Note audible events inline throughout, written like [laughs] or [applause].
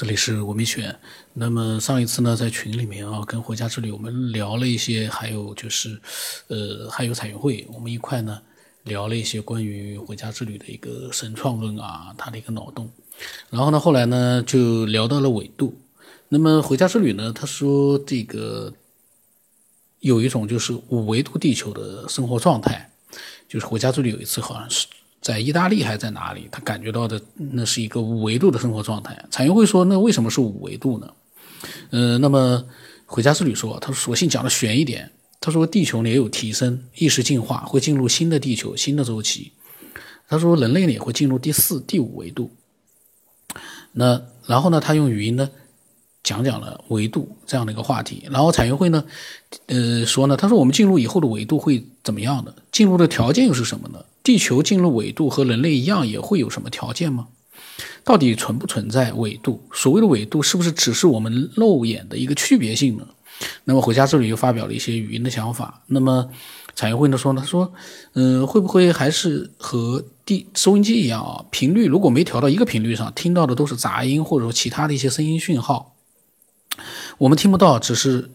这里是文明选。那么上一次呢，在群里面啊，跟回家之旅我们聊了一些，还有就是，呃，还有彩云会，我们一块呢聊了一些关于回家之旅的一个神创论啊，它的一个脑洞。然后呢，后来呢就聊到了纬度。那么回家之旅呢，他说这个有一种就是五维度地球的生活状态，就是回家之旅有一次好像是。在意大利还在哪里？他感觉到的那是一个五维度的生活状态。彩云会说：“那为什么是五维度呢？”呃，那么回家之旅说：“他索性讲的悬一点。他说地球呢也有提升，意识进化会进入新的地球、新的周期。他说人类呢也会进入第四、第五维度。那然后呢，他用语音呢。”讲讲了维度这样的一个话题，然后彩云会呢，呃说呢，他说我们进入以后的维度会怎么样的？进入的条件又是什么呢？地球进入纬度和人类一样也会有什么条件吗？到底存不存在纬度？所谓的纬度是不是只是我们肉眼的一个区别性呢？那么回家这里又发表了一些语音的想法。那么彩云会呢说呢，他说，嗯，会不会还是和地收音机一样啊？频率如果没调到一个频率上，听到的都是杂音或者说其他的一些声音讯号。我们听不到，只是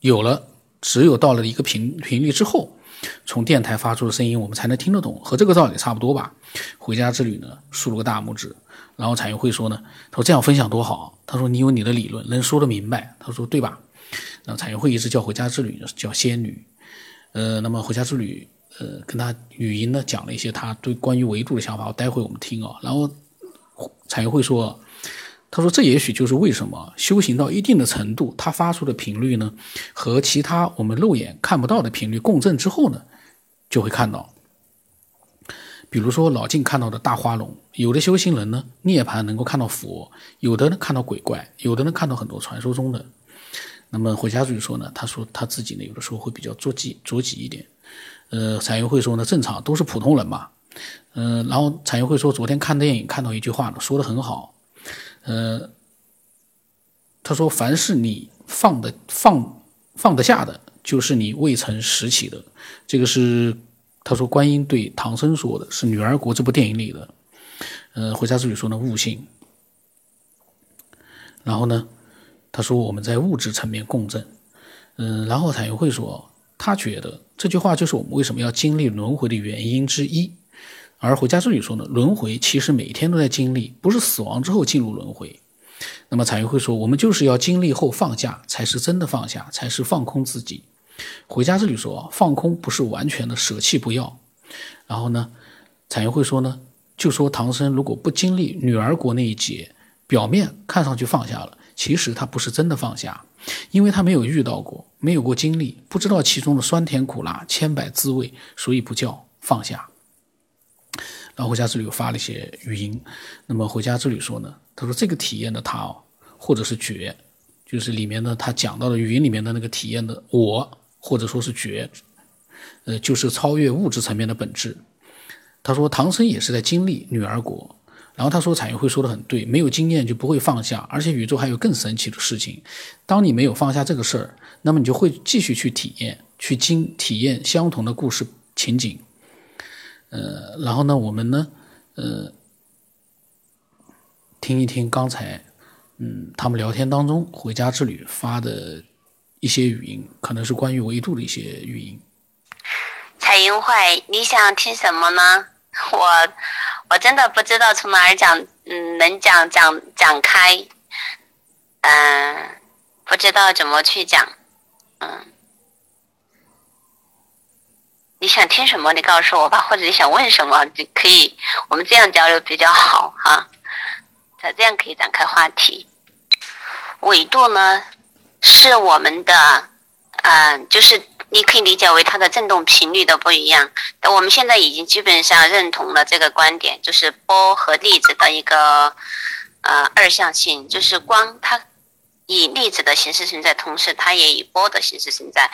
有了，只有到了一个频频率之后，从电台发出的声音，我们才能听得懂，和这个道理差不多吧。回家之旅呢，竖了个大拇指。然后彩云会说呢，他说这样分享多好。他说你有你的理论，能说得明白。他说对吧？然后彩云会一直叫回家之旅叫仙女。呃，那么回家之旅，呃，跟他语音呢讲了一些他对关于维度的想法，我待会我们听啊。然后彩云会说。他说：“这也许就是为什么修行到一定的程度，它发出的频率呢，和其他我们肉眼看不到的频率共振之后呢，就会看到。比如说老静看到的大花龙，有的修行人呢涅槃能够看到佛，有的呢看到鬼怪，有的呢看到很多传说中的。那么回家就说呢，他说他自己呢有的时候会比较着急着急一点。呃，彩云会说呢，正常都是普通人嘛。嗯，然后彩云会说，昨天看电影看到一句话呢，说的很好。”呃，他说：“凡是你放的放放得下的，就是你未曾拾起的。”这个是他说观音对唐僧说的，是《女儿国》这部电影里的。呃，回家之旅说呢，悟性。然后呢，他说我们在物质层面共振。嗯，然后彩云会说，他觉得这句话就是我们为什么要经历轮回的原因之一。而回家之旅说呢，轮回其实每天都在经历，不是死亡之后进入轮回。那么彩云会说，我们就是要经历后放下，才是真的放下，才是放空自己。回家之旅说，放空不是完全的舍弃不要。然后呢，彩云会说呢，就说唐僧如果不经历女儿国那一劫，表面看上去放下了，其实他不是真的放下，因为他没有遇到过，没有过经历，不知道其中的酸甜苦辣、千百滋味，所以不叫放下。然后回家之旅又发了一些语音，那么回家之旅说呢，他说这个体验的他哦，或者是觉，就是里面呢他讲到的语音里面的那个体验的我，或者说是觉，呃，就是超越物质层面的本质。他说唐僧也是在经历女儿国，然后他说彩云会说的很对，没有经验就不会放下，而且宇宙还有更神奇的事情，当你没有放下这个事儿，那么你就会继续去体验，去经体验相同的故事情景。呃，然后呢，我们呢，呃，听一听刚才，嗯，他们聊天当中回家之旅发的一些语音，可能是关于维度的一些语音。彩云会，你想听什么呢？[laughs] 我我真的不知道从哪儿讲，嗯，能讲讲讲开，嗯，不知道怎么去讲，嗯。你想听什么？你告诉我吧，或者你想问什么，就可以，我们这样交流比较好哈。这样可以展开话题。纬度呢，是我们的，嗯，就是你可以理解为它的振动频率的不一样。我们现在已经基本上认同了这个观点，就是波和粒子的一个呃二象性，就是光它以粒子的形式存在，同时它也以波的形式存在。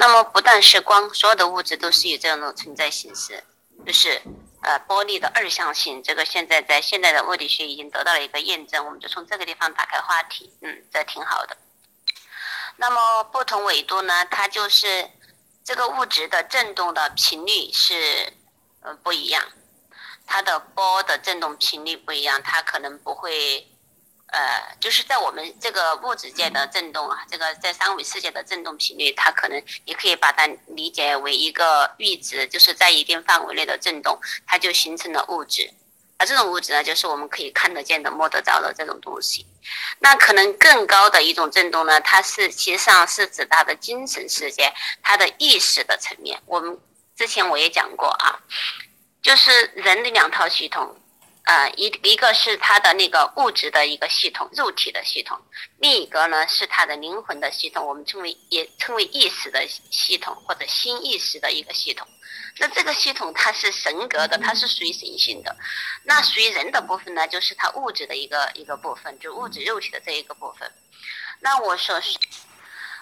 那么不但是光，所有的物质都是以这样的存在形式，就是呃波粒的二象性。这个现在在现代的物理学已经得到了一个验证，我们就从这个地方打开话题，嗯，这挺好的。那么不同纬度呢，它就是这个物质的振动的频率是呃不一样，它的波的振动频率不一样，它可能不会呃，就是在我们这个物质界的振动啊，这个在三维世界的振动频率，它可能也可以把它理解为一个阈值，就是在一定范围内的振动，它就形成了物质。而这种物质呢，就是我们可以看得见的、摸得着的这种东西。那可能更高的一种振动呢，它是其实上是指它的精神世界，它的意识的层面。我们之前我也讲过啊，就是人的两套系统。呃，一一个是它的那个物质的一个系统，肉体的系统；另一个呢是它的灵魂的系统，我们称为也称为意识的系统或者新意识的一个系统。那这个系统它是神格的，它是属于神性的。那属于人的部分呢，就是它物质的一个一个部分，就物质肉体的这一个部分。那我说，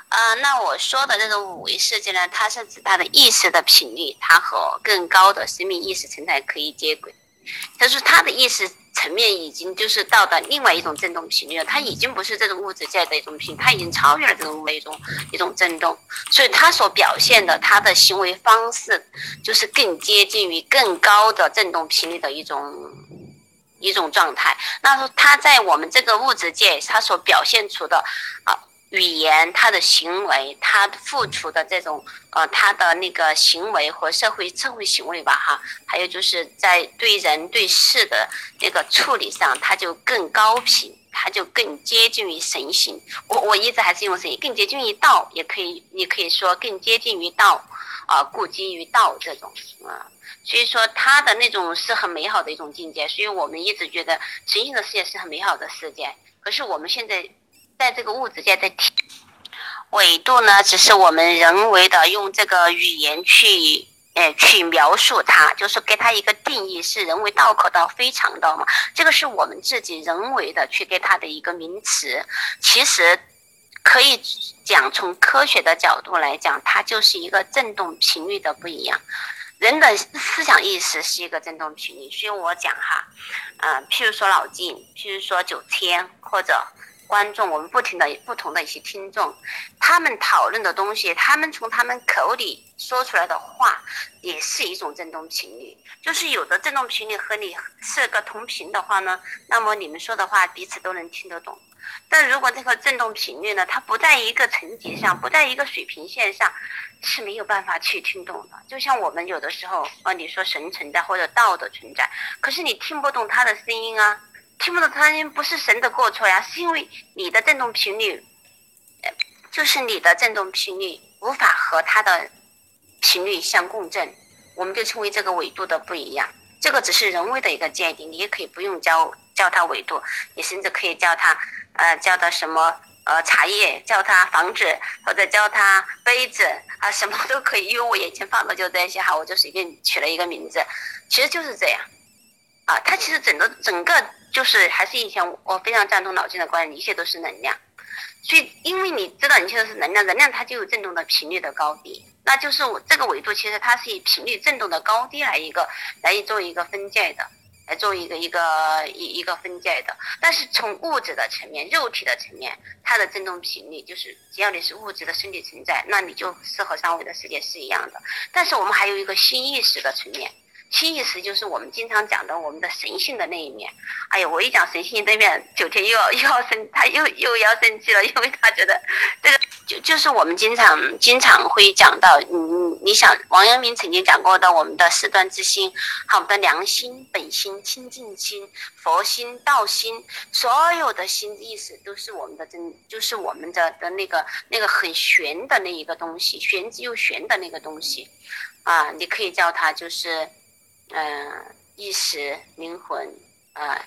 啊，那我说的这种五维世界呢，它是指它的意识的频率，它和更高的生命意识层态可以接轨。就是他的意识层面已经就是到达另外一种振动频率了，他已经不是这种物质界的一种频，他已经超越了这种一种一种振动，所以他所表现的他的行为方式就是更接近于更高的振动频率的一种一种状态。那说他在我们这个物质界，他所表现出的啊。语言，他的行为，他付出的这种，呃，他的那个行为和社会社会行为吧，哈，还有就是在对人对事的那个处理上，他就更高频，他就更接近于神性。我我一直还是用神，更接近于道，也可以，你可以说更接近于道，啊，故基于道这种，啊，所以说他的那种是很美好的一种境界。所以我们一直觉得神性的世界是很美好的世界。可是我们现在。在这个物质界的体纬度呢，只是我们人为的用这个语言去，呃，去描述它，就是给它一个定义，是人为道可道非常道嘛？这个是我们自己人为的去给它的一个名词。其实可以讲，从科学的角度来讲，它就是一个振动频率的不一样。人的思想意识是一个振动频率，所以我讲哈，嗯，譬如说老静，譬如说九千，或者。观众，我们不停的不同的一些听众，他们讨论的东西，他们从他们口里说出来的话，也是一种振动频率。就是有的振动频率和你是个同频的话呢，那么你们说的话彼此都能听得懂。但如果这个振动频率呢，它不在一个层级上，不在一个水平线上，是没有办法去听懂的。就像我们有的时候，啊，你说神存在或者道的存在，可是你听不懂他的声音啊。听不懂声音不是神的过错呀，是因为你的振动频率，呃，就是你的振动频率无法和它的频率相共振，我们就称为这个纬度的不一样。这个只是人为的一个界定，你也可以不用叫叫它纬度，你甚至可以叫它呃叫它什么呃茶叶，叫它房子或者叫它杯子啊，什么都可以，因为我眼前放的就这些哈，我就随便取了一个名字，其实就是这样。啊，它其实整个整个就是还是以前我非常赞同脑筋的观点，一切都是能量。所以，因为你知道一切都是能量，能量它就有振动的频率的高低，那就是我这个维度其实它是以频率振动的高低来一个来做一个分界的，来做一个一个一一个分界的。但是从物质的层面、肉体的层面，它的振动频率就是只要你是物质的身体存在，那你就是和三维的世界是一样的。但是我们还有一个新意识的层面。新意识就是我们经常讲的我们的神性的那一面。哎呀，我一讲神性那面，九天又要又要生，他又又要生气了，因为他觉得这个就就是我们经常经常会讲到，嗯，你想王阳明曾经讲过的，我们的四端之心，好的良心、本心、清净心、佛心、道心，所有的心意识都是我们的真，就是我们的的那个那个很玄的那一个东西，玄之又玄的那个东西，啊，你可以叫它就是。嗯，意识、灵魂，呃，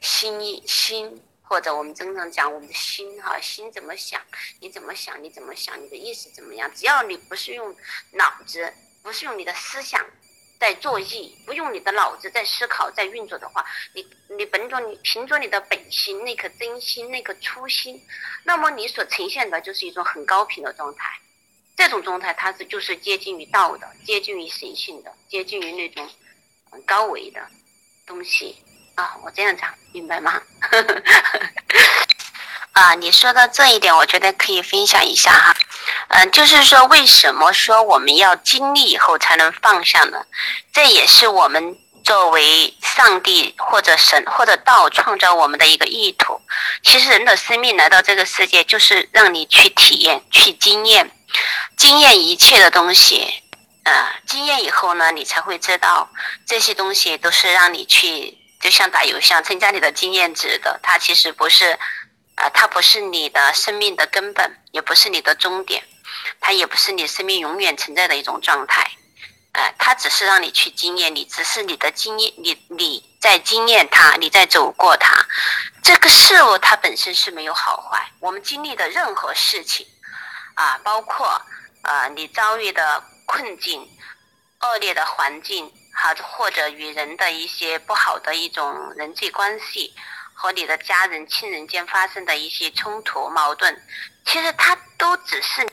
心意、心，或者我们经常讲我们的心哈，心怎么想，你怎么想，你怎么想，你的意识怎么样？只要你不是用脑子，不是用你的思想在作意，不用你的脑子在思考、在运作的话，你你本着你凭着你的本心那颗真心那颗初心，那么你所呈现的就是一种很高频的状态。这种状态它是就是接近于道的，接近于神性的，接近于那种。高维的东西啊，我这样讲明白吗？[laughs] 啊，你说到这一点，我觉得可以分享一下哈。嗯，就是说，为什么说我们要经历以后才能放下呢？这也是我们作为上帝或者神或者道创造我们的一个意图。其实人的生命来到这个世界，就是让你去体验、去经验、经验一切的东西。呃，经验以后呢，你才会知道这些东西都是让你去，就像打游戏，增加你的经验值的。它其实不是，呃，它不是你的生命的根本，也不是你的终点，它也不是你生命永远存在的一种状态。呃，它只是让你去经验，你只是你的经验，你你在经验它，你在走过它。这个事物它本身是没有好坏，我们经历的任何事情，啊，包括呃你遭遇的。困境、恶劣的环境，好，或者与人的一些不好的一种人际关系，和你的家人、亲人间发生的一些冲突、矛盾，其实它都只是，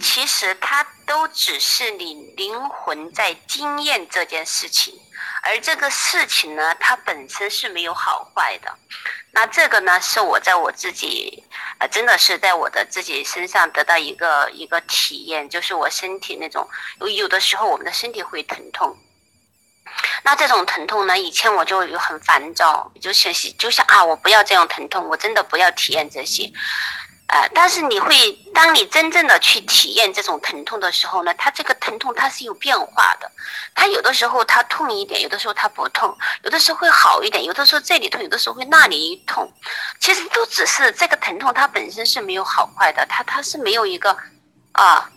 其实它都只是你灵魂在经验这件事情，而这个事情呢，它本身是没有好坏的。那这个呢，是我在我自己。啊，真的是在我的自己身上得到一个一个体验，就是我身体那种有有的时候我们的身体会疼痛，那这种疼痛呢，以前我就很烦躁，就想就想啊，我不要这样疼痛，我真的不要体验这些。呃，但是你会，当你真正的去体验这种疼痛的时候呢，它这个疼痛它是有变化的，它有的时候它痛一点，有的时候它不痛，有的时候会好一点，有的时候这里痛，有的时候会那里痛，其实都只是这个疼痛它本身是没有好坏的，它它是没有一个啊，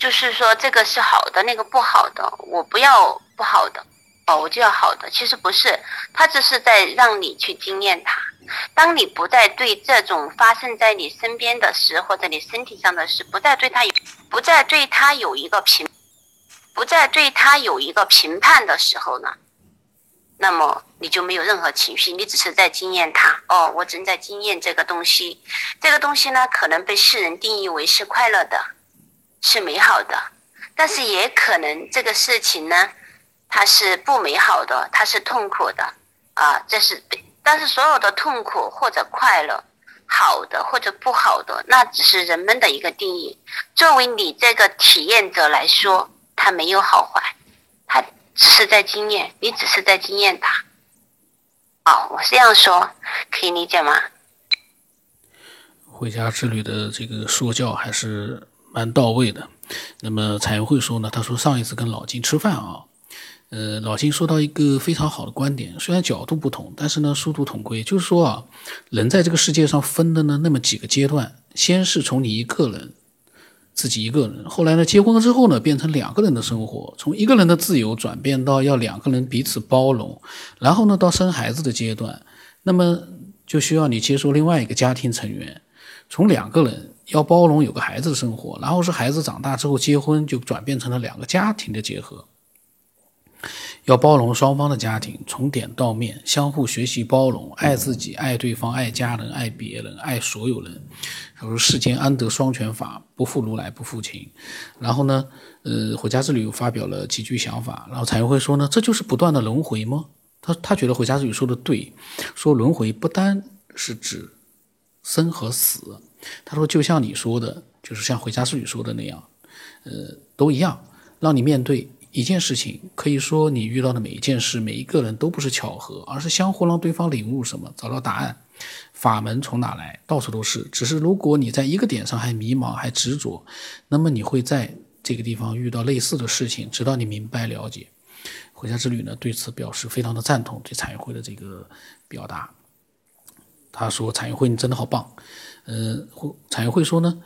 就是说这个是好的，那个不好的，我不要不好的，哦，我就要好的，其实不是，它只是在让你去经验它。当你不再对这种发生在你身边的事或者你身体上的事，不再对他有，不再对他有一个评，不再对他有一个评判的时候呢，那么你就没有任何情绪，你只是在经验它。哦，我正在经验这个东西，这个东西呢，可能被世人定义为是快乐的，是美好的，但是也可能这个事情呢，它是不美好的，它是痛苦的啊，这是。但是所有的痛苦或者快乐，好的或者不好的，那只是人们的一个定义。作为你这个体验者来说，它没有好坏，它只是在经验，你只是在经验它。哦，我这样说可以理解吗？回家之旅的这个说教还是蛮到位的。那么彩云会说呢？他说上一次跟老金吃饭啊。呃，老金说到一个非常好的观点，虽然角度不同，但是呢，殊途同归。就是说啊，人在这个世界上分的呢，那么几个阶段，先是从你一个人，自己一个人，后来呢，结婚了之后呢，变成两个人的生活，从一个人的自由转变到要两个人彼此包容，然后呢，到生孩子的阶段，那么就需要你接受另外一个家庭成员，从两个人要包容有个孩子的生活，然后是孩子长大之后结婚，就转变成了两个家庭的结合。要包容双方的家庭，从点到面，相互学习包容，爱自己，爱对方，爱家人，爱别人，爱所有人。他说：“世间安得双全法？不负如来不负卿。”然后呢，呃，回家之旅又发表了几句想法。然后彩云会说呢：“这就是不断的轮回吗？”他他觉得回家之旅说的对，说轮回不单是指生和死。他说：“就像你说的，就是像回家之旅说的那样，呃，都一样，让你面对。”一件事情可以说，你遇到的每一件事、每一个人都不是巧合，而是相互让对方领悟什么，找到答案。法门从哪来？到处都是。只是如果你在一个点上还迷茫、还执着，那么你会在这个地方遇到类似的事情，直到你明白了解。回家之旅呢，对此表示非常的赞同，对产业会的这个表达。他说：“产业会，你真的好棒。”嗯，产业会说呢，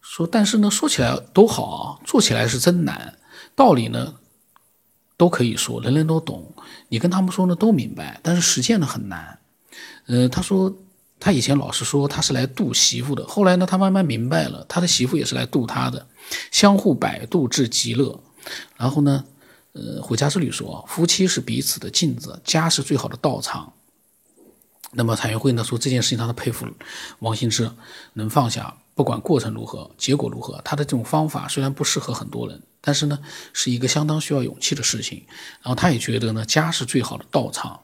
说但是呢，说起来都好啊，做起来是真难。道理呢，都可以说，人人都懂。你跟他们说呢，都明白，但是实践呢很难。呃，他说他以前老是说他是来渡媳妇的，后来呢，他慢慢明白了，他的媳妇也是来渡他的，相互摆渡至极乐。然后呢，呃，回家之旅说，夫妻是彼此的镜子，家是最好的道场。那么彩云会呢说这件事情，他的佩服王兴之能放下，不管过程如何，结果如何，他的这种方法虽然不适合很多人。但是呢，是一个相当需要勇气的事情。然后他也觉得呢，家是最好的道场。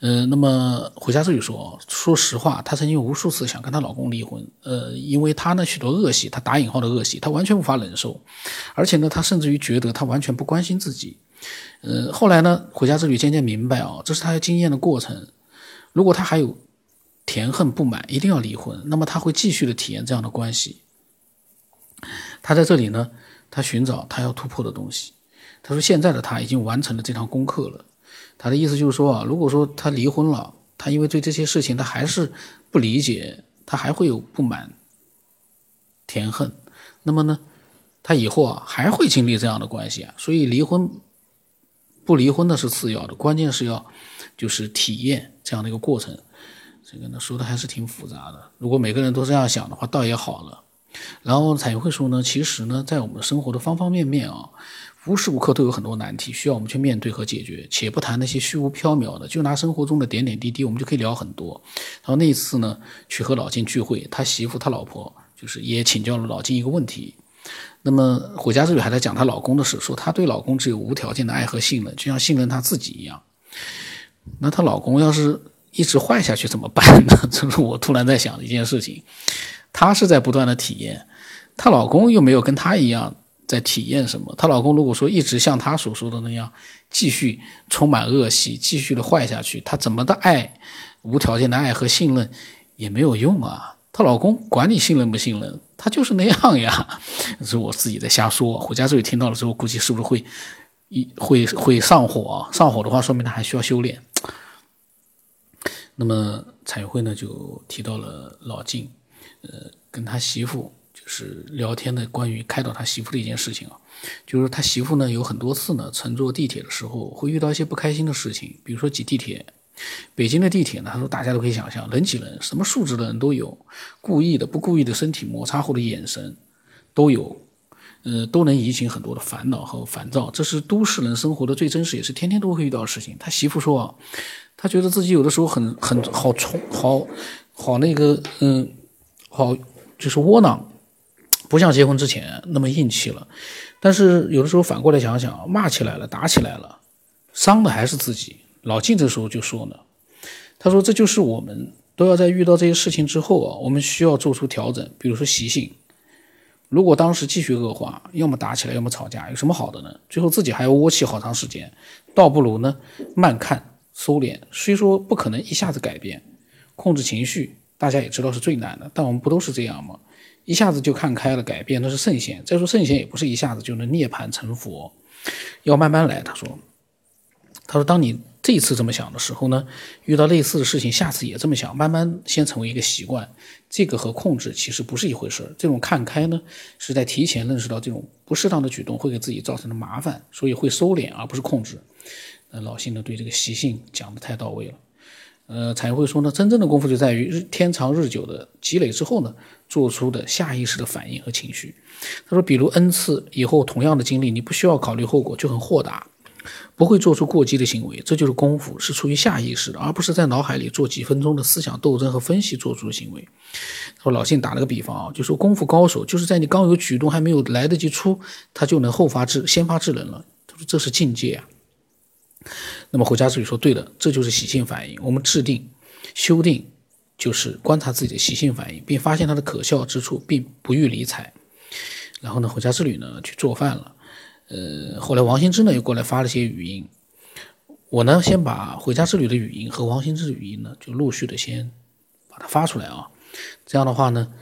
呃，那么回家之旅说，说实话，她曾经无数次想跟她老公离婚。呃，因为她呢许多恶习，她打引号的恶习，她完全无法忍受。而且呢，她甚至于觉得她完全不关心自己。呃，后来呢，回家之旅渐渐明白啊，这是她要经验的过程。如果他还有甜恨不满，一定要离婚，那么他会继续的体验这样的关系。他在这里呢，他寻找他要突破的东西。他说现在的他已经完成了这堂功课了。他的意思就是说啊，如果说他离婚了，他因为对这些事情他还是不理解，他还会有不满、甜恨，那么呢，他以后啊还会经历这样的关系啊。所以离婚。不离婚的是次要的，关键是要就是体验这样的一个过程。这个呢说的还是挺复杂的。如果每个人都这样想的话，倒也好了。然后彩云会说呢，其实呢，在我们生活的方方面面啊，无时无刻都有很多难题需要我们去面对和解决。且不谈那些虚无缥缈的，就拿生活中的点点滴滴，我们就可以聊很多。然后那一次呢，去和老金聚会，他媳妇他老婆就是也请教了老金一个问题。那么，回家之旅还在讲她老公的事，说她对老公只有无条件的爱和信任，就像信任她自己一样。那她老公要是一直坏下去怎么办呢？[laughs] 这是我突然在想的一件事情。她是在不断的体验，她老公又没有跟她一样在体验什么。她老公如果说一直像她所说的那样，继续充满恶习，继续的坏下去，她怎么的爱，无条件的爱和信任也没有用啊。她老公管你信任不信任，他就是那样呀。[laughs] 是我自己在瞎说。回家之后听到了之后，估计是不是会一会会上火？上火的话，说明他还需要修炼。那么彩云会呢，就提到了老静，呃，跟他媳妇就是聊天的关于开导他媳妇的一件事情啊，就是他媳妇呢有很多次呢乘坐地铁的时候会遇到一些不开心的事情，比如说挤地铁。北京的地铁呢，他说大家都可以想象，人挤人，什么素质的人都有，故意的、不故意的身体摩擦后的眼神都有，呃，都能引起很多的烦恼和烦躁。这是都市人生活的最真实，也是天天都会遇到的事情。他媳妇说啊，他觉得自己有的时候很很好冲，好好那个，嗯，好就是窝囊，不像结婚之前那么硬气了。但是有的时候反过来想想，骂起来了，打起来了，伤的还是自己。老晋这时候就说呢，他说这就是我们都要在遇到这些事情之后啊，我们需要做出调整。比如说习性，如果当时继续恶化，要么打起来，要么吵架，有什么好的呢？最后自己还要窝气好长时间，倒不如呢慢看收敛。虽说不可能一下子改变，控制情绪，大家也知道是最难的，但我们不都是这样吗？一下子就看开了，改变那是圣贤。再说圣贤也不是一下子就能涅槃成佛，要慢慢来。他说，他说当你。这次这么想的时候呢，遇到类似的事情，下次也这么想，慢慢先成为一个习惯。这个和控制其实不是一回事。这种看开呢，是在提前认识到这种不适当的举动会给自己造成的麻烦，所以会收敛而不是控制。那，老信呢对这个习性讲的太到位了。呃，才会说呢，真正的功夫就在于日天长日久的积累之后呢，做出的下意识的反应和情绪。他说，比如 n 次以后同样的经历，你不需要考虑后果，就很豁达。不会做出过激的行为，这就是功夫，是出于下意识的，而不是在脑海里做几分钟的思想斗争和分析做出的行为。他说老信打了个比方啊，就说功夫高手就是在你刚有举动还没有来得及出，他就能后发制先发制人了。他说这是境界啊。那么回家之旅说对的，这就是习性反应。我们制定、修订，就是观察自己的习性反应，并发现它的可笑之处，并不予理睬。然后呢，回家之旅呢去做饭了。呃，后来王新之呢又过来发了些语音，我呢先把回家之旅的语音和王新之的语音呢就陆续的先把它发出来啊，这样的话呢，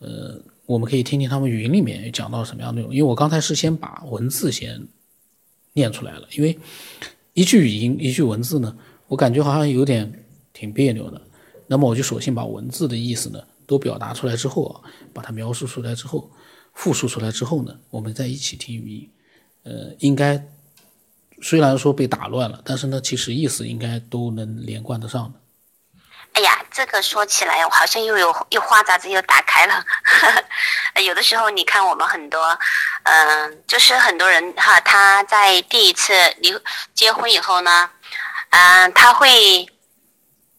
呃，我们可以听听他们语音里面讲到什么样的内容。因为我刚才是先把文字先念出来了，因为一句语音一句文字呢，我感觉好像有点挺别扭的，那么我就索性把文字的意思呢都表达出来之后啊，把它描述出来之后，复述出来之后呢，我们再一起听语音。呃，应该虽然说被打乱了，但是呢，其实意思应该都能连贯得上的。哎呀，这个说起来，我好像又有又话匣子又打开了。[laughs] 有的时候，你看我们很多，嗯，就是很多人哈，他在第一次离结婚以后呢，嗯，他会。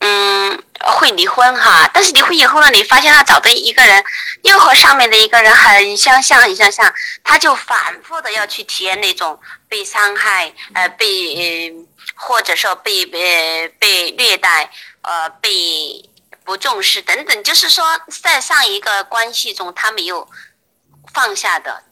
嗯，会离婚哈，但是离婚以后呢，你发现他找的一个人又和上面的一个人很相像，很相像，他就反复的要去体验那种被伤害，呃，被或者说被被被虐待，呃，被不重视等等，就是说在上一个关系中他没有放下的，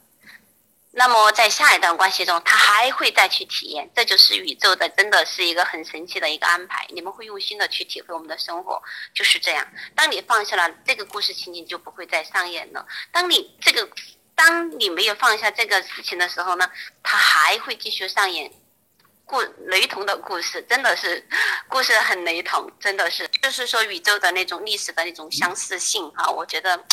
那么在下一段关系中，他还会再去体验，这就是宇宙的，真的是一个很神奇的一个安排。你们会用心的去体会我们的生活，就是这样。当你放下了这个故事情景，就不会再上演了。当你这个，当你没有放下这个事情的时候呢，它还会继续上演故雷同的故事，真的是故事很雷同，真的是，就是说宇宙的那种历史的那种相似性啊，我觉得。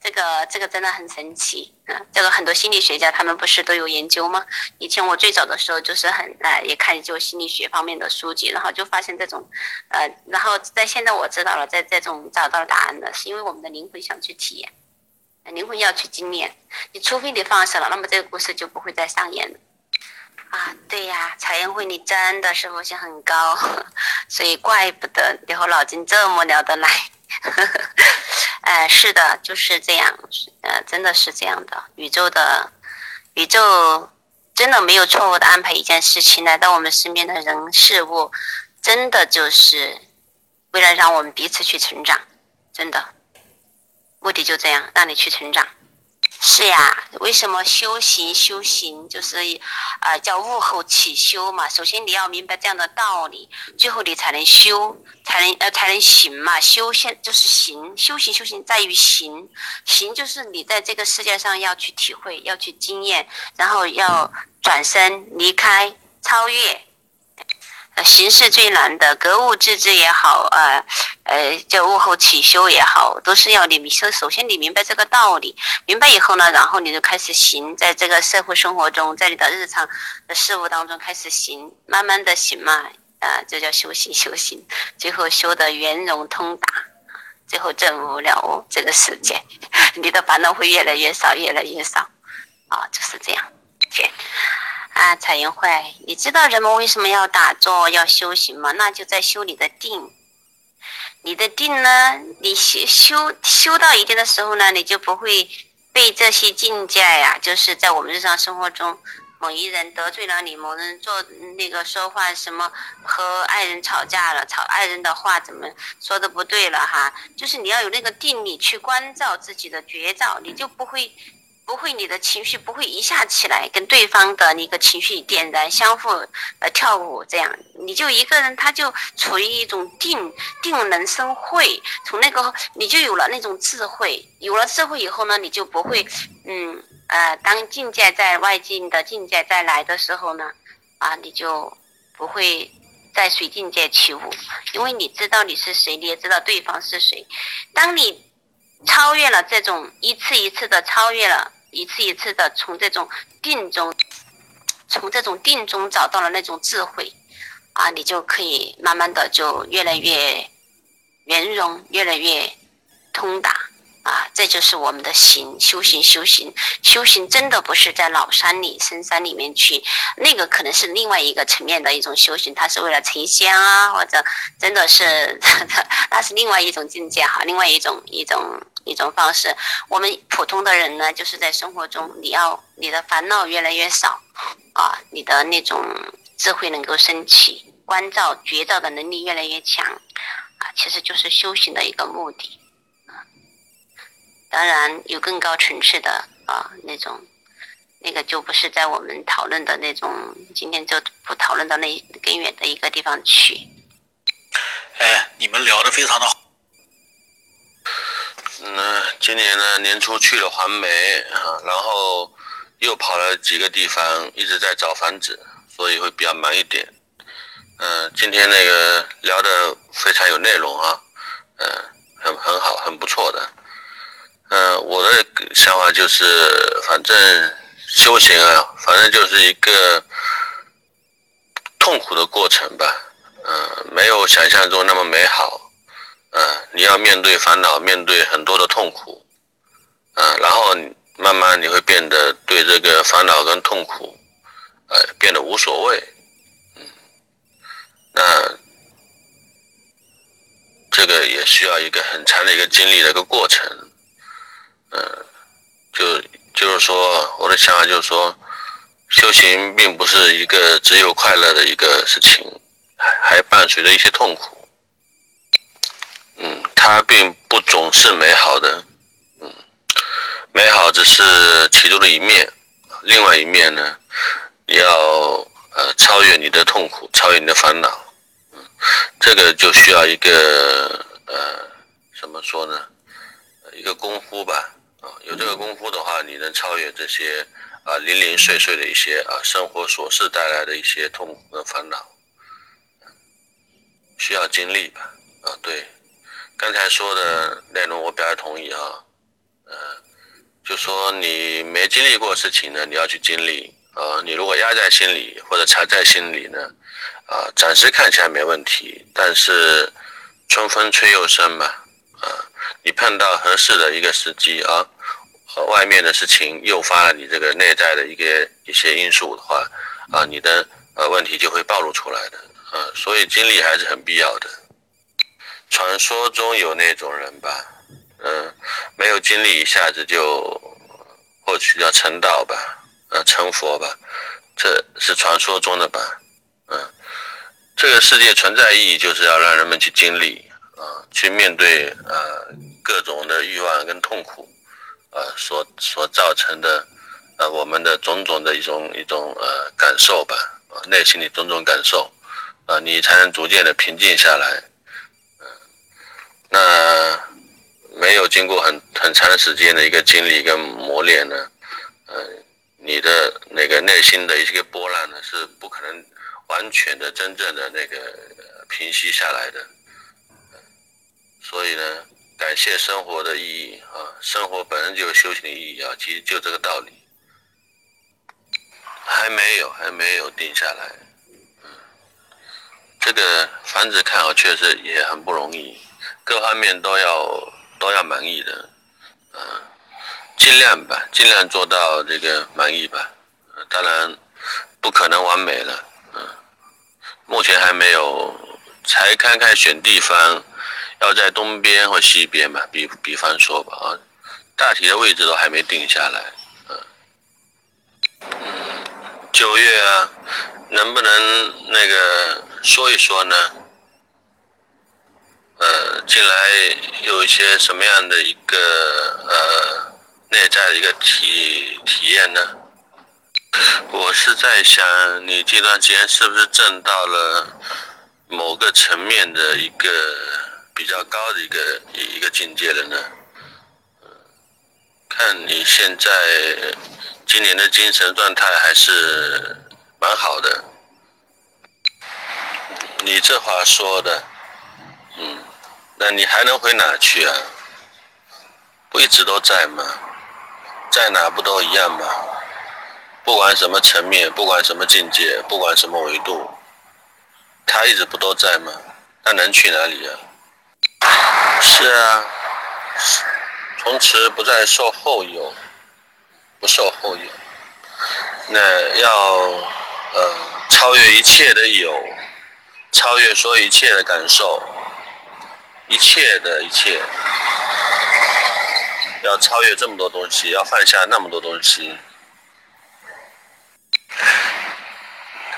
这个这个真的很神奇啊！这个很多心理学家他们不是都有研究吗？以前我最早的时候就是很呃也看就心理学方面的书籍，然后就发现这种，呃，然后在现在我知道了，在这种找到了答案的是因为我们的灵魂想去体验，灵魂要去经验。你除非你放下了，那么这个故事就不会再上演了。啊，对呀，彩烟会你真的是悟性很高，所以怪不得你和老金这么聊得来。[laughs] 哎，是的，就是这样，呃，真的是这样的。宇宙的，宇宙真的没有错误的安排一件事情来到我们身边的人事物，真的就是为了让我们彼此去成长，真的，目的就这样，让你去成长。是呀，为什么修行修行就是，呃，叫悟后起修嘛？首先你要明白这样的道理，最后你才能修，才能呃才能行嘛。修现就是行，修行修行在于行，行就是你在这个世界上要去体会，要去经验，然后要转身离开，超越。行是最难的，格物致知也好，呃，呃，叫物后起修也好，都是要你明首首先你明白这个道理，明白以后呢，然后你就开始行，在这个社会生活中，在你的日常的事物当中开始行，慢慢的行嘛，啊，这叫修行修行，最后修得圆融通达，最后证悟了悟这个世界，[laughs] 你的烦恼会越来越少，越来越少，啊，就是这样，啊，彩云会，你知道人们为什么要打坐、要修行吗？那就在修你的定。你的定呢，你修修修到一定的时候呢，你就不会被这些境界呀，就是在我们日常生活中，某一人得罪了你，某人做那个说话什么和爱人吵架了，吵爱人的话怎么说的不对了哈，就是你要有那个定力去关照自己的觉照，你就不会。不会，你的情绪不会一下起来，跟对方的那个情绪点燃，相互呃跳舞，这样你就一个人，他就处于一种定定能生慧，从那个你就有了那种智慧，有了智慧以后呢，你就不会嗯呃，当境界在外境的境界再来的时候呢，啊，你就不会再随境界起舞，因为你知道你是谁，你也知道对方是谁，当你。超越了这种一次一次的超越了，一次一次的从这种定中，从这种定中找到了那种智慧，啊，你就可以慢慢的就越来越圆融，越来越通达。啊，这就是我们的行修行，修行修行，真的不是在老山里、深山里面去，那个可能是另外一个层面的一种修行，它是为了成仙啊，或者真的是 [laughs] 那是另外一种境界哈，另外一种一种一种方式。我们普通的人呢，就是在生活中，你要你的烦恼越来越少啊，你的那种智慧能够升起，关照觉照的能力越来越强啊，其实就是修行的一个目的。当然有更高层次的啊，那种，那个就不是在我们讨论的那种，今天就不讨论到那更远的一个地方去。哎，你们聊的非常的好。嗯，今年呢年初去了环梅啊，然后又跑了几个地方，一直在找房子，所以会比较忙一点。嗯，今天那个聊的非常有内容啊，嗯，很很好，很不错的。嗯，我的想法就是，反正修行啊，反正就是一个痛苦的过程吧。嗯，没有想象中那么美好。嗯，你要面对烦恼，面对很多的痛苦。嗯，然后慢慢你会变得对这个烦恼跟痛苦，呃，变得无所谓。嗯，那这个也需要一个很长的一个经历的一个过程。嗯，就就是说，我的想法就是说，修行并不是一个只有快乐的一个事情，还还伴随着一些痛苦。嗯，它并不总是美好的，嗯，美好只是其中的一面，另外一面呢，你要呃超越你的痛苦，超越你的烦恼，嗯，这个就需要一个呃怎么说呢？一个功夫吧，啊，有这个功夫的话，你能超越这些啊零零碎碎的一些啊生活琐事带来的一些痛苦和烦恼，需要经历吧，啊，对，刚才说的内容我表示同意啊，嗯。就说你没经历过事情呢，你要去经历啊。你如果压在心里或者藏在心里呢，啊，暂时看起来没问题。但是春风吹又生嘛，啊，你碰到合适的一个时机啊，和外面的事情诱发了你这个内在的一个一些因素的话，啊，你的呃问题就会暴露出来的啊。所以经历还是很必要的。传说中有那种人吧。嗯，没有经历一下子就或许叫成道吧，呃，成佛吧，这是传说中的吧，嗯，这个世界存在意义就是要让人们去经历啊，去面对啊各种的欲望跟痛苦，啊所所造成的呃我们的种种的一种一种呃感受吧，啊内心的种种感受，啊你才能逐渐的平静下来，那。没有经过很很长时间的一个经历跟磨练呢，嗯，你的那个内心的一些波澜呢，是不可能完全的、真正的那个平息下来的。所以呢，感谢生活的意义啊，生活本身就有修行的意义啊，其实就这个道理。还没有，还没有定下来。嗯，这个房子看好确实也很不容易，各方面都要。都要满意的，嗯，尽量吧，尽量做到这个满意吧。当然不可能完美了，嗯，目前还没有，才看看选地方，要在东边或西边吧。比比方说吧，啊，大体的位置都还没定下来，嗯，嗯，九月啊，能不能那个说一说呢？呃，进来有一些什么样的一个呃内在的一个体体验呢？我是在想，你这段时间是不是挣到了某个层面的一个比较高的一个一个境界了呢？看你现在今年的精神状态还是蛮好的。你这话说的。嗯，那你还能回哪去啊？不一直都在吗？在哪不都一样吗？不管什么层面，不管什么境界，不管什么维度，他一直不都在吗？那能去哪里啊？是啊，从此不再受后有，不受后有。那要呃超越一切的有，超越说一切的感受。一切的一切，要超越这么多东西，要放下那么多东西。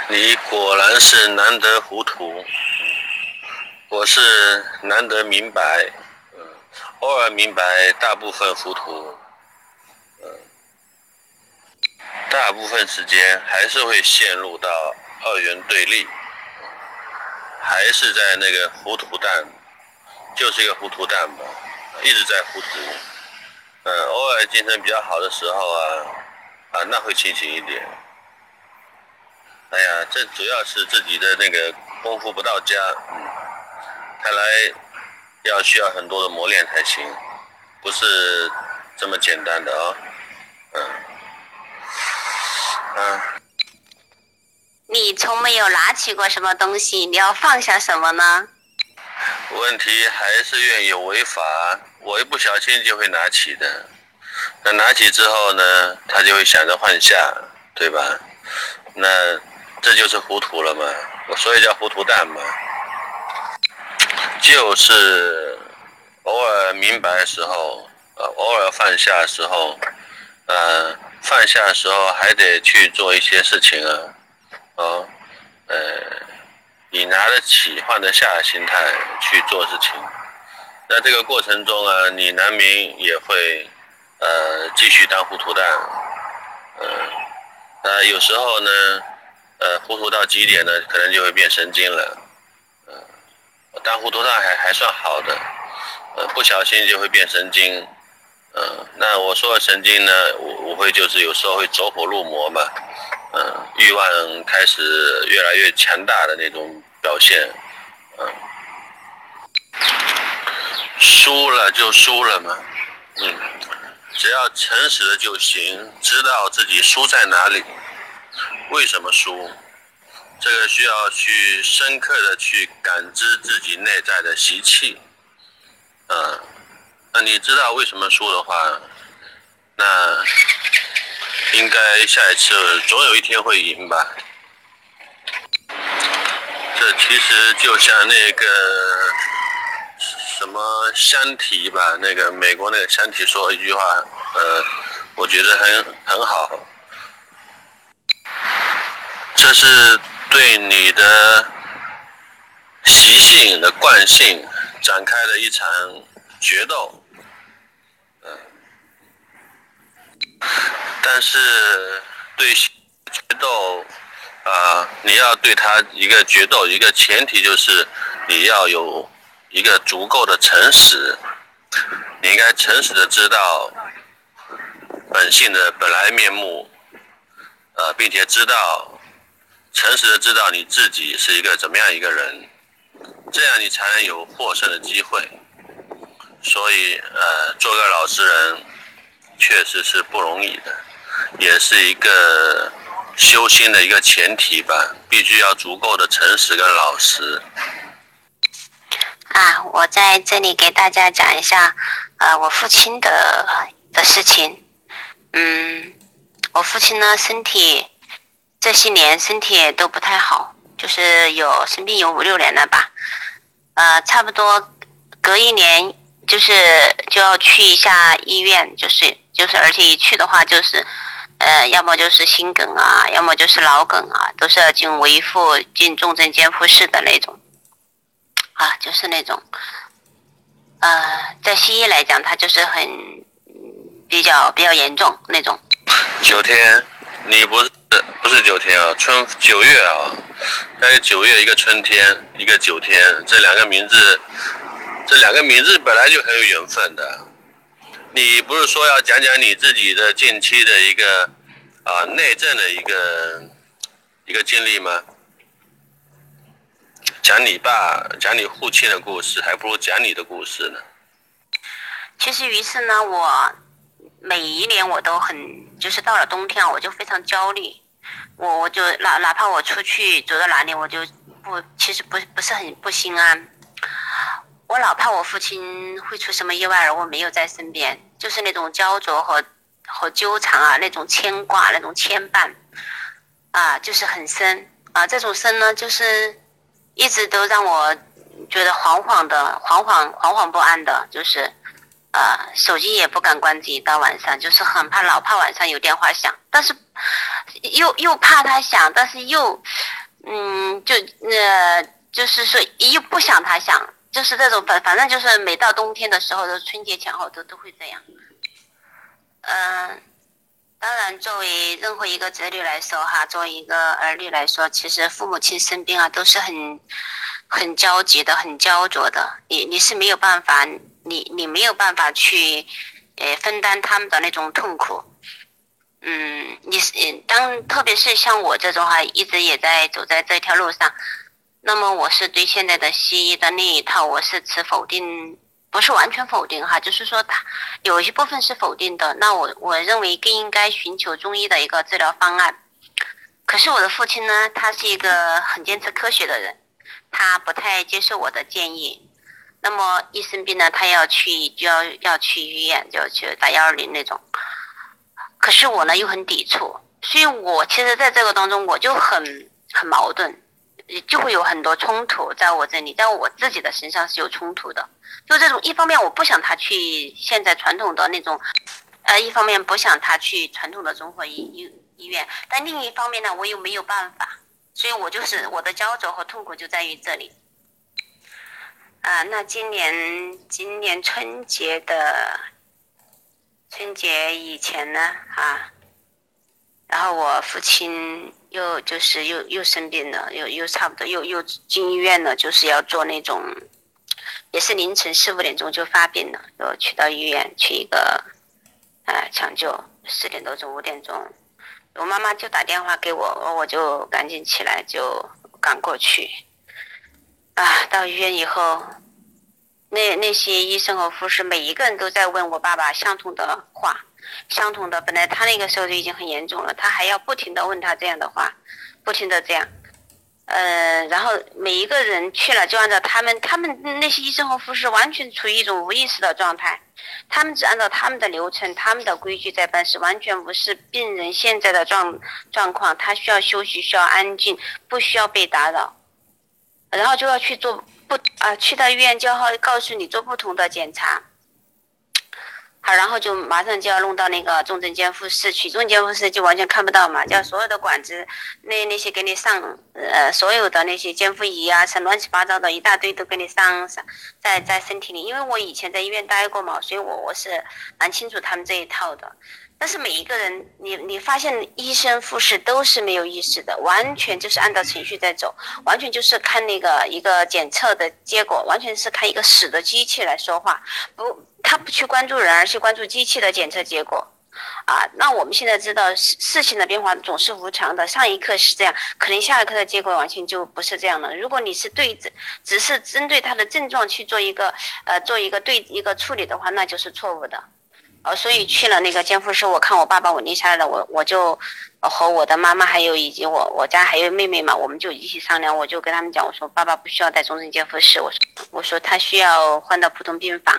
你果然是难得糊涂，我是难得明白，偶尔明白，大部分糊涂，大部分时间还是会陷入到二元对立，还是在那个糊涂蛋。就是一个糊涂蛋吧，一直在糊涂。嗯，偶尔精神比较好的时候啊，啊，那会清醒一点。哎呀，这主要是自己的那个功夫不到家，看来要需要很多的磨练才行，不是这么简单的啊。嗯，嗯。你从没有拿起过什么东西，你要放下什么呢？问题还是愿意违法，我一不小心就会拿起的。那拿起之后呢，他就会想着放下，对吧？那这就是糊涂了嘛，所以叫糊涂蛋嘛。就是偶尔明白的时候，呃，偶尔放下的时候，呃，放下的时候还得去做一些事情啊，哦，呃。你拿得起、放得下的心态去做事情，那这个过程中啊，你难免也会呃继续当糊涂蛋，呃，呃，有时候呢，呃，糊涂到极点呢，可能就会变神经了。嗯，当糊涂蛋还还算好的，呃，不小心就会变神经。嗯，那我说的神经呢，无无非就是有时候会走火入魔嘛。嗯，欲望开始越来越强大的那种表现。嗯，输了就输了嘛。嗯，只要诚实的就行，知道自己输在哪里，为什么输，这个需要去深刻的去感知自己内在的习气。嗯，那你知道为什么输的话，那应该下一次总有一天会赢吧。这其实就像那个什么香缇吧，那个美国那个香缇说一句话，呃，我觉得很很好。这是对你的习性的惯性展开的一场决斗，嗯，但是对决斗。啊，你要对他一个决斗，一个前提就是你要有一个足够的诚实，你应该诚实的知道本性的本来面目，呃，并且知道诚实的知道你自己是一个怎么样一个人，这样你才能有获胜的机会。所以，呃，做个老实人确实是不容易的，也是一个。修心的一个前提吧，必须要足够的诚实跟老实。啊，我在这里给大家讲一下，呃，我父亲的的事情。嗯，我父亲呢，身体这些年身体都不太好，就是有生病有五六年了吧。呃，差不多隔一年就是就要去一下医院，就是就是，而且一去的话就是。呃，要么就是心梗啊，要么就是脑梗啊，都是要进维护、进重症监护室的那种，啊，就是那种，呃，在西医来讲，它就是很比较比较严重那种。九天，你不是不是九天啊？春九月啊，那个九月一个春天，一个九天，这两个名字，这两个名字本来就很有缘分的。你不是说要讲讲你自己的近期的一个啊内政的一个一个经历吗？讲你爸讲你父亲的故事，还不如讲你的故事呢。其实，于是呢，我每一年我都很，就是到了冬天，我就非常焦虑。我我就哪哪怕我出去走到哪里，我就不，其实不不是很不心安。我老怕我父亲会出什么意外，而我没有在身边，就是那种焦灼和和纠缠啊，那种牵挂，那种牵绊，啊，就是很深啊。这种深呢，就是一直都让我觉得惶惶的，惶惶惶惶不安的，就是啊，手机也不敢关机，到晚上就是很怕，老怕晚上有电话响，但是又又怕它响，但是又嗯，就呃，就是说又不想它响。就是这种反反正就是每到冬天的时候，都春节前后都都会这样。嗯，当然作为任何一个子女来说哈，作为一个儿女来说，其实父母亲生病啊，都是很很焦急的、很焦灼的。你你是没有办法，你你没有办法去呃分担他们的那种痛苦。嗯，你是当特别是像我这种哈，一直也在走在这条路上。那么我是对现在的西医的那一套，我是持否定，不是完全否定哈，就是说它有一部分是否定的。那我我认为更应该寻求中医的一个治疗方案。可是我的父亲呢，他是一个很坚持科学的人，他不太接受我的建议。那么一生病呢，他要去就要要去医院，就去打幺二零那种。可是我呢又很抵触，所以我其实在这个当中我就很很矛盾。就会有很多冲突，在我这里，在我自己的身上是有冲突的。就这种，一方面我不想他去现在传统的那种，呃，一方面不想他去传统的综合医医医院，但另一方面呢，我又没有办法，所以我就是我的焦灼和痛苦就在于这里。啊，那今年今年春节的春节以前呢，啊，然后我父亲又就是又又生病了，又又差不多又又进医院了，就是要做那种，也是凌晨四五点钟就发病了，又去到医院去一个，呃抢救，四点多钟五点钟，我妈妈就打电话给我，我就赶紧起来就赶过去，啊，到医院以后，那那些医生和护士每一个人都在问我爸爸相同的话。相同的，本来他那个时候就已经很严重了，他还要不停的问他这样的话，不停的这样，呃，然后每一个人去了就按照他们，他们那些医生和护士完全处于一种无意识的状态，他们只按照他们的流程、他们的规矩在办事，完全无视病人现在的状状况，他需要休息，需要安静，不需要被打扰，然后就要去做不啊，去到医院就要告诉你做不同的检查。好，然后就马上就要弄到那个重症监护室去，重症监护室就完全看不到嘛，叫所有的管子，那那些给你上，呃，所有的那些监护仪啊，什乱七八糟的一大堆都给你上上在在身体里，因为我以前在医院待过嘛，所以我我是蛮清楚他们这一套的。但是每一个人，你你发现医生护士都是没有意识的，完全就是按照程序在走，完全就是看那个一个检测的结果，完全是看一个死的机器来说话，不，他不去关注人，而去关注机器的检测结果，啊，那我们现在知道事事情的变化总是无常的，上一刻是这样，可能下一刻的结果完全就不是这样了。如果你是对只只是针对他的症状去做一个呃做一个对一个处理的话，那就是错误的。呃，所以去了那个监护室，我看我爸爸稳定下来了，我我就和我的妈妈还有以及我我家还有妹妹嘛，我们就一起商量，我就跟他们讲，我说爸爸不需要在重症监护室，我说我说他需要换到普通病房，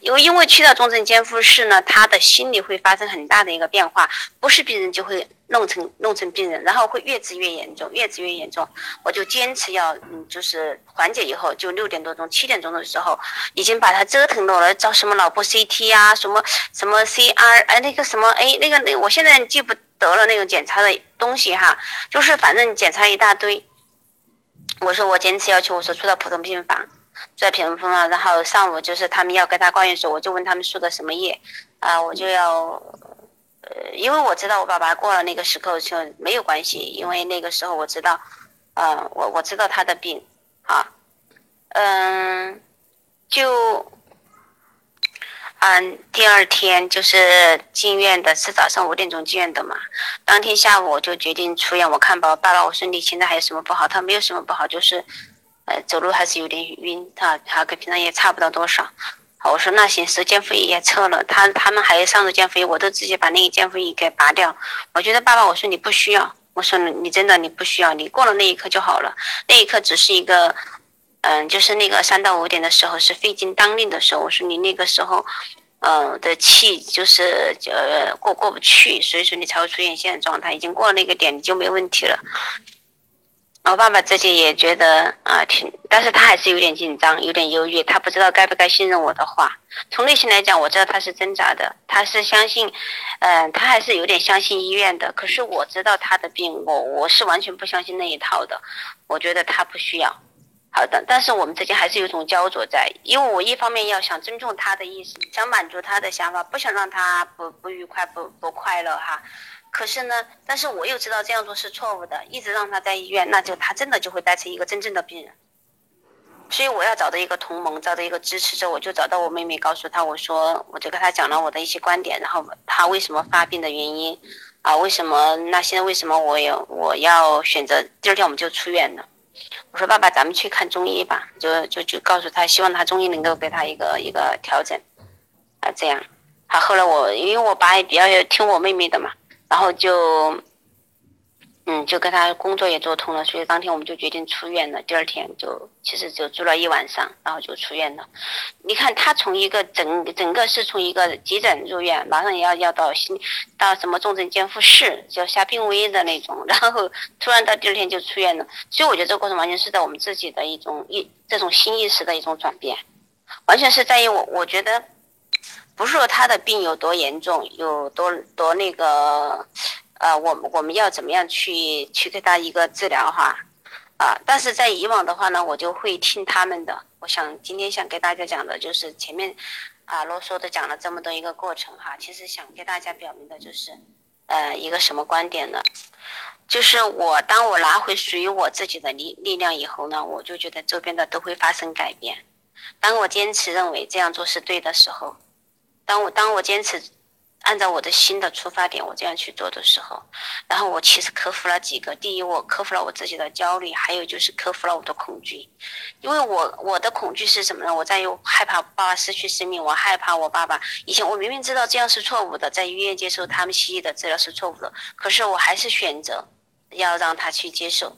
因为因为去到重症监护室呢，他的心理会发生很大的一个变化，不是病人就会。弄成弄成病人，然后会越治越严重，越治越严重。我就坚持要，嗯，就是缓解以后，就六点多钟、七点钟的时候，已经把他折腾到了，找什么脑部 CT 啊，什么什么 CR，哎，那个什么，哎，那个那，我现在记不得了那个检查的东西哈，就是反正检查一大堆。我说我坚持要求，我说住到普通病房，住在普通病房，然后上午就是他们要给他挂院时候，我就问他们输的什么液，啊，我就要。呃，因为我知道我爸爸过了那个时候就没有关系，因为那个时候我知道，呃，我我知道他的病，啊，嗯，就，嗯，第二天就是进院的，是早上五点钟进院的嘛。当天下午我就决定出院，我看吧，爸爸，我说你现在还有什么不好？他没有什么不好，就是，呃，走路还是有点晕，他他跟平常也差不到多少。我说那行，是监护仪也撤了，他他们还要上着监护仪，我都直接把那个监护仪给拔掉。我觉得爸爸，我说你不需要，我说你真的你不需要，你过了那一刻就好了，那一刻只是一个，嗯，就是那个三到五点的时候是肺经当令的时候，我说你那个时候，嗯的气就是呃过过不去，所以说你才会出现现在状态，已经过了那个点你就没问题了。我爸爸自己也觉得啊，挺，但是他还是有点紧张，有点忧郁，他不知道该不该信任我的话。从内心来讲，我知道他是挣扎的，他是相信，嗯，他还是有点相信医院的。可是我知道他的病，我我是完全不相信那一套的。我觉得他不需要，好的，但是我们之间还是有种焦灼在，因为我一方面要想尊重他的意思，想满足他的想法，不想让他不不愉快、不不快乐哈。可是呢，但是我又知道这样做是错误的，一直让他在医院，那就他真的就会带成一个真正的病人。所以我要找到一个同盟，找到一个支持者，我就找到我妹妹，告诉她，我说我就跟她讲了我的一些观点，然后她为什么发病的原因，啊，为什么那现在为什么我有我要选择第二天我们就出院了？我说爸爸，咱们去看中医吧，就就就告诉他，希望他中医能够给他一个一个调整，啊，这样。好，后来我因为我爸也比较听我妹妹的嘛。然后就，嗯，就跟他工作也做通了，所以当天我们就决定出院了。第二天就其实就住了一晚上，然后就出院了。你看他从一个整整个是从一个急诊入院，马上要要到新到什么重症监护室，就下病危的那种，[laughs] 然后突然到第二天就出院了。所以我觉得这个过程完全是在我们自己的一种意这种新意识的一种转变，完全是在于我我觉得。不是说他的病有多严重，有多多那个，呃，我们我们要怎么样去去给他一个治疗哈，啊，但是在以往的话呢，我就会听他们的。我想今天想给大家讲的就是前面啊啰嗦的讲了这么多一个过程哈，其实想给大家表明的就是，呃一个什么观点呢？就是我当我拿回属于我自己的力力量以后呢，我就觉得周边的都会发生改变。当我坚持认为这样做是对的时候，当我当我坚持。按照我的新的出发点，我这样去做的时候，然后我其实克服了几个。第一，我克服了我自己的焦虑，还有就是克服了我的恐惧。因为我我的恐惧是什么呢？我在有害怕爸爸失去生命，我害怕我爸爸。以前我明明知道这样是错误的，在医院接受他们西医的治疗是错误的，可是我还是选择要让他去接受。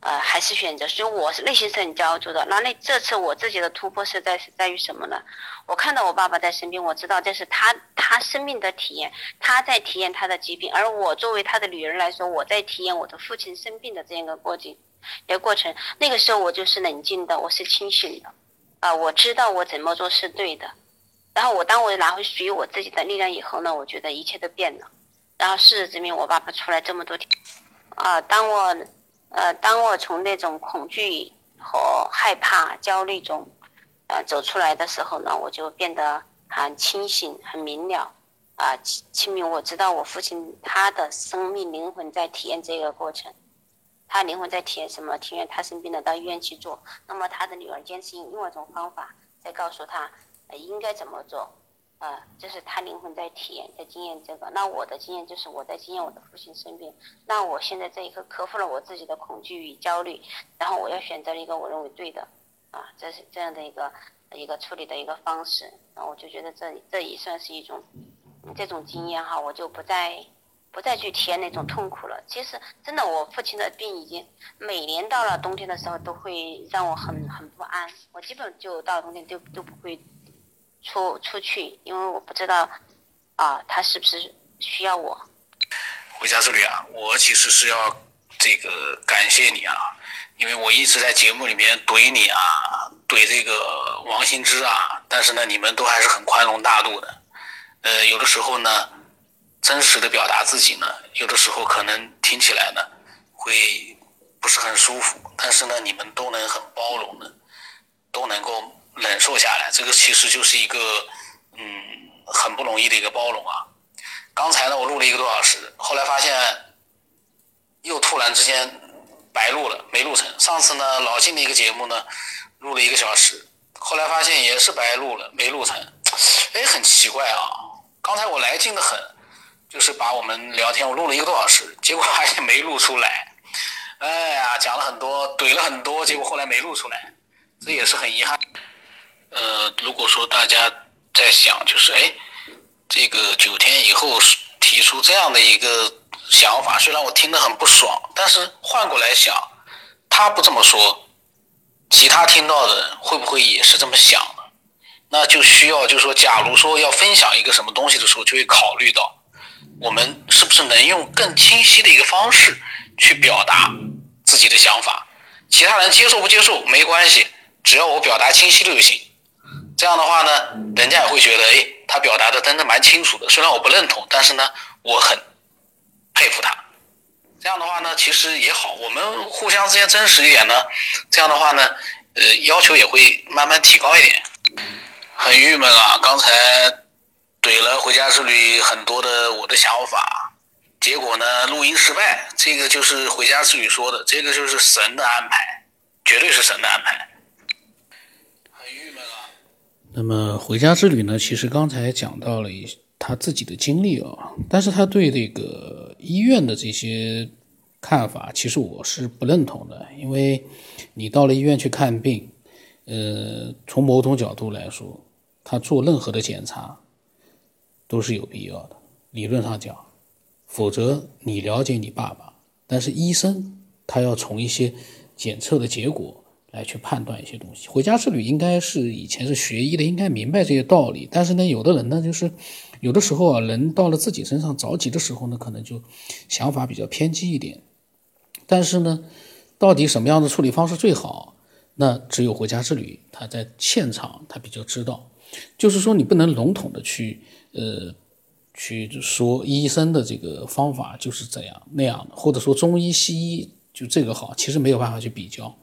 呃，还是选择，所以我是内心是很焦灼的。那那这次我自己的突破是在是在于什么呢？我看到我爸爸在生病，我知道这是他他生命的体验，他在体验他的疾病，而我作为他的女儿来说，我在体验我的父亲生病的这样一个过程，一个过程。那个时候我就是冷静的，我是清醒的，啊，我知道我怎么做是对的。然后我当我拿回属于我自己的力量以后呢，我觉得一切都变了。然后事实证明，我爸爸出来这么多天，啊，当我。呃，当我从那种恐惧和害怕、焦虑中，呃，走出来的时候呢，我就变得很清醒、很明了，啊，清明。我知道我父亲他的生命灵魂在体验这个过程，他灵魂在体验什么？体验他生病了到医院去做，那么他的女儿坚持用另外一种方法，在告诉他应该怎么做。啊，这是他灵魂在体验，在经验这个。那我的经验就是我在经验我的父亲生病。那我现在这一刻克服了我自己的恐惧与焦虑，然后我要选择了一个我认为对的，啊，这是这样的一个一个处理的一个方式。那我就觉得这这也算是一种这种经验哈，我就不再不再去体验那种痛苦了。其实真的，我父亲的病已经每年到了冬天的时候都会让我很很不安。我基本就到冬天都都不会。出出去，因为我不知道，啊，他是不是需要我？回家之旅啊，我其实是要这个感谢你啊，因为我一直在节目里面怼你啊，怼这个王新之啊，但是呢，你们都还是很宽容大度的。呃，有的时候呢，真实的表达自己呢，有的时候可能听起来呢，会不是很舒服，但是呢，你们都能很包容的，都能够。忍受下来，这个其实就是一个，嗯，很不容易的一个包容啊。刚才呢，我录了一个多小时，后来发现又突然之间白录了，没录成。上次呢，老金的一个节目呢，录了一个小时，后来发现也是白录了，没录成。哎，很奇怪啊。刚才我来劲的很，就是把我们聊天我录了一个多小时，结果发现没录出来。哎呀，讲了很多，怼了很多，结果后来没录出来，这也是很遗憾。呃，如果说大家在想，就是哎，这个九天以后提出这样的一个想法，虽然我听得很不爽，但是换过来想，他不这么说，其他听到的人会不会也是这么想呢？那就需要，就是说，假如说要分享一个什么东西的时候，就会考虑到，我们是不是能用更清晰的一个方式去表达自己的想法，其他人接受不接受没关系，只要我表达清晰就行。这样的话呢，人家也会觉得，哎，他表达的真的蛮清楚的。虽然我不认同，但是呢，我很佩服他。这样的话呢，其实也好，我们互相之间真实一点呢。这样的话呢，呃，要求也会慢慢提高一点。很郁闷啊，刚才怼了回家之旅很多的我的想法，结果呢，录音失败。这个就是回家之旅说的，这个就是神的安排，绝对是神的安排。那么回家之旅呢？其实刚才讲到了一他自己的经历啊，但是他对这个医院的这些看法，其实我是不认同的。因为你到了医院去看病，呃，从某种角度来说，他做任何的检查都是有必要的。理论上讲，否则你了解你爸爸，但是医生他要从一些检测的结果。来去判断一些东西，回家之旅应该是以前是学医的，应该明白这些道理。但是呢，有的人呢，就是有的时候啊，人到了自己身上着急的时候呢，可能就想法比较偏激一点。但是呢，到底什么样的处理方式最好？那只有回家之旅他在现场他比较知道。就是说，你不能笼统的去呃去说医生的这个方法就是这样那样的，或者说中医西医就这个好，其实没有办法去比较。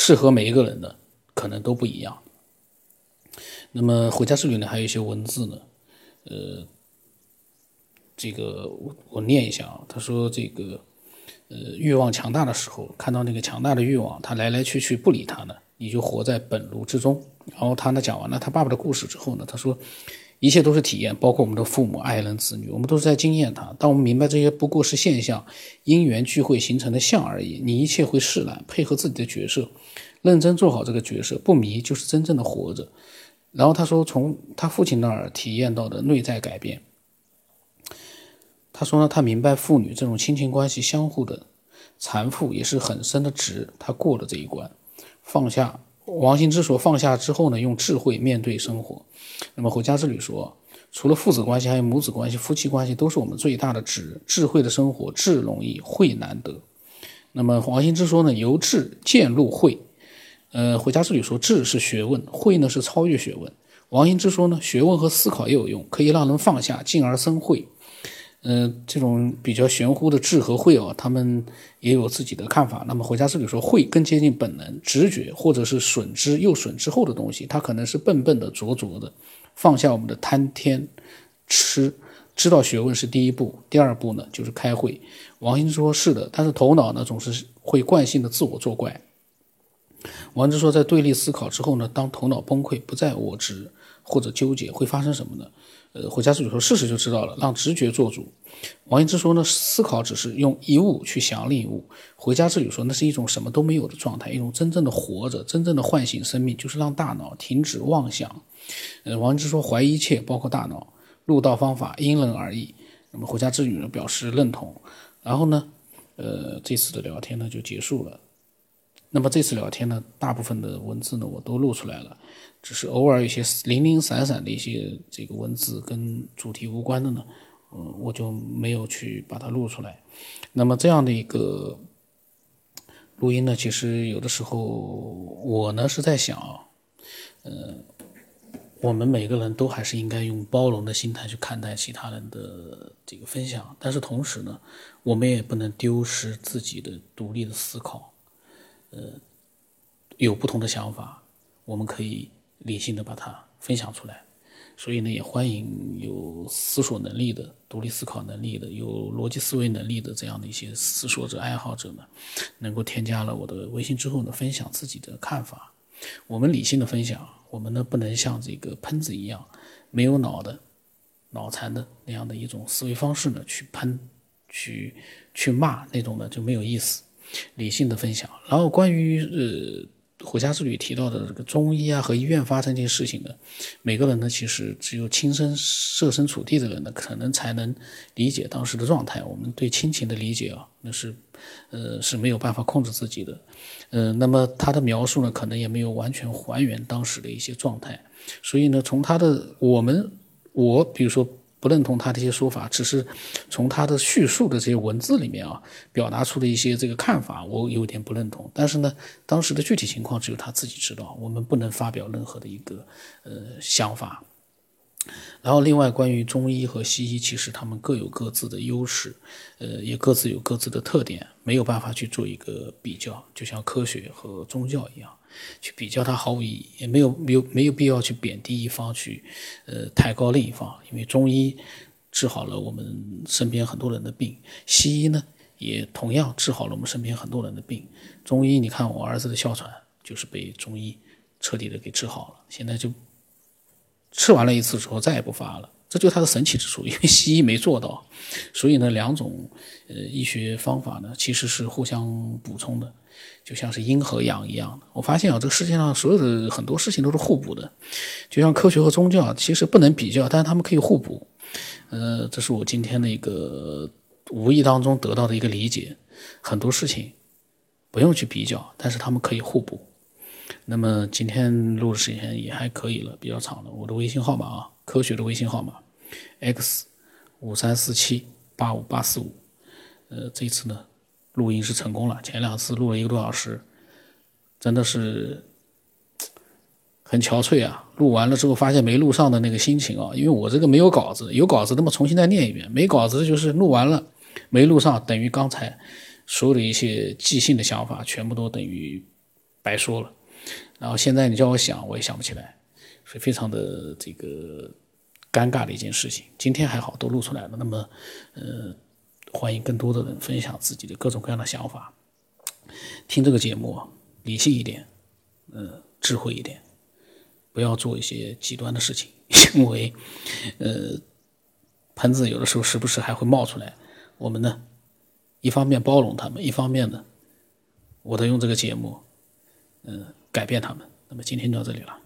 适合每一个人的可能都不一样。那么回家之旅呢，还有一些文字呢，呃，这个我我念一下啊，他说这个呃欲望强大的时候，看到那个强大的欲望，他来来去去不理他呢，你就活在本炉之中。然后他呢讲完了他爸爸的故事之后呢，他说一切都是体验，包括我们的父母、爱人、子女，我们都是在经验它。当我们明白这些不过是现象，因缘聚会形成的相而已，你一切会释然，配合自己的角色，认真做好这个角色，不迷就是真正的活着。然后他说，从他父亲那儿体验到的内在改变。他说呢，他明白父女这种亲情关系相互的残负也是很深的值，他过了这一关，放下。王兴之说放下之后呢，用智慧面对生活。那么回家之旅说，除了父子关系，还有母子关系、夫妻关系，都是我们最大的智。智慧的生活，智容易，慧难得。那么王兴之说呢，由智渐入慧。呃，回家之旅说，智是学问，慧呢是超越学问。王兴之说呢，学问和思考也有用，可以让人放下，进而生慧。嗯，这种比较玄乎的智和慧哦，他们也有自己的看法。那么回家之旅说，慧更接近本能、直觉，或者是损之又损之后的东西，它可能是笨笨的、拙拙的。放下我们的贪天痴，知道学问是第一步，第二步呢就是开会。王兴之说是的，但是头脑呢总是会惯性的自我作怪。王之说，在对立思考之后呢，当头脑崩溃，不再我执或者纠结，会发生什么呢？呃，回家之旅说，试试就知道了，让直觉做主。王一之说呢，思考只是用一物去想另一物。回家之旅说，那是一种什么都没有的状态，一种真正的活着，真正的唤醒生命，就是让大脑停止妄想。呃，王一之说，怀疑一切，包括大脑。入道方法因人而异。那么回家之旅呢，表示认同。然后呢，呃，这次的聊天呢就结束了。那么这次聊天呢，大部分的文字呢我都录出来了。只是偶尔有些零零散散的一些这个文字跟主题无关的呢，嗯，我就没有去把它录出来。那么这样的一个录音呢，其实有的时候我呢是在想，嗯，我们每个人都还是应该用包容的心态去看待其他人的这个分享，但是同时呢，我们也不能丢失自己的独立的思考，呃，有不同的想法，我们可以。理性的把它分享出来，所以呢，也欢迎有思索能力的、独立思考能力的、有逻辑思维能力的这样的一些思索者、爱好者呢，能够添加了我的微信之后呢，分享自己的看法。我们理性的分享，我们呢不能像这个喷子一样，没有脑的、脑残的那样的一种思维方式呢，去喷、去去骂那种呢就没有意思。理性的分享，然后关于呃。回家之旅提到的这个中医啊和医院发生这些事情呢，每个人呢其实只有亲身设身处地的人呢，可能才能理解当时的状态。我们对亲情的理解啊，那是呃是没有办法控制自己的。呃，那么他的描述呢，可能也没有完全还原当时的一些状态。所以呢，从他的我们我比如说。不认同他这些说法，只是从他的叙述的这些文字里面啊，表达出的一些这个看法，我有点不认同。但是呢，当时的具体情况只有他自己知道，我们不能发表任何的一个呃想法。然后，另外关于中医和西医，其实他们各有各自的优势，呃，也各自有各自的特点，没有办法去做一个比较，就像科学和宗教一样。去比较它毫无意义，也没有没有没有必要去贬低一方，去呃抬高另一方。因为中医治好了我们身边很多人的病，西医呢也同样治好了我们身边很多人的病。中医，你看我儿子的哮喘就是被中医彻底的给治好了，现在就吃完了一次之后再也不发了。这就是它的神奇之处，因为西医没做到，所以呢，两种呃医学方法呢其实是互相补充的。就像是阴和阳一样的，我发现啊，这个世界上所有的很多事情都是互补的，就像科学和宗教，其实不能比较，但是他们可以互补。呃，这是我今天的一个无意当中得到的一个理解。很多事情不用去比较，但是他们可以互补。那么今天录的时间也还可以了，比较长了。我的微信号码啊，科学的微信号码，x 五三四七八五八四五。呃，这次呢。录音是成功了，前两次录了一个多小时，真的是很憔悴啊！录完了之后发现没录上的那个心情啊，因为我这个没有稿子，有稿子那么重新再念一遍，没稿子就是录完了没录上，等于刚才所有的一些即兴的想法全部都等于白说了。然后现在你叫我想，我也想不起来，所以非常的这个尴尬的一件事情。今天还好都录出来了，那么呃，欢迎更多的人分享自己的各种各样的想法。听这个节目，理性一点，呃，智慧一点，不要做一些极端的事情，[laughs] 因为呃，喷子有的时候时不时还会冒出来。我们呢，一方面包容他们，一方面呢，我都用这个节目，嗯、改变他们。那么今天就到这里了。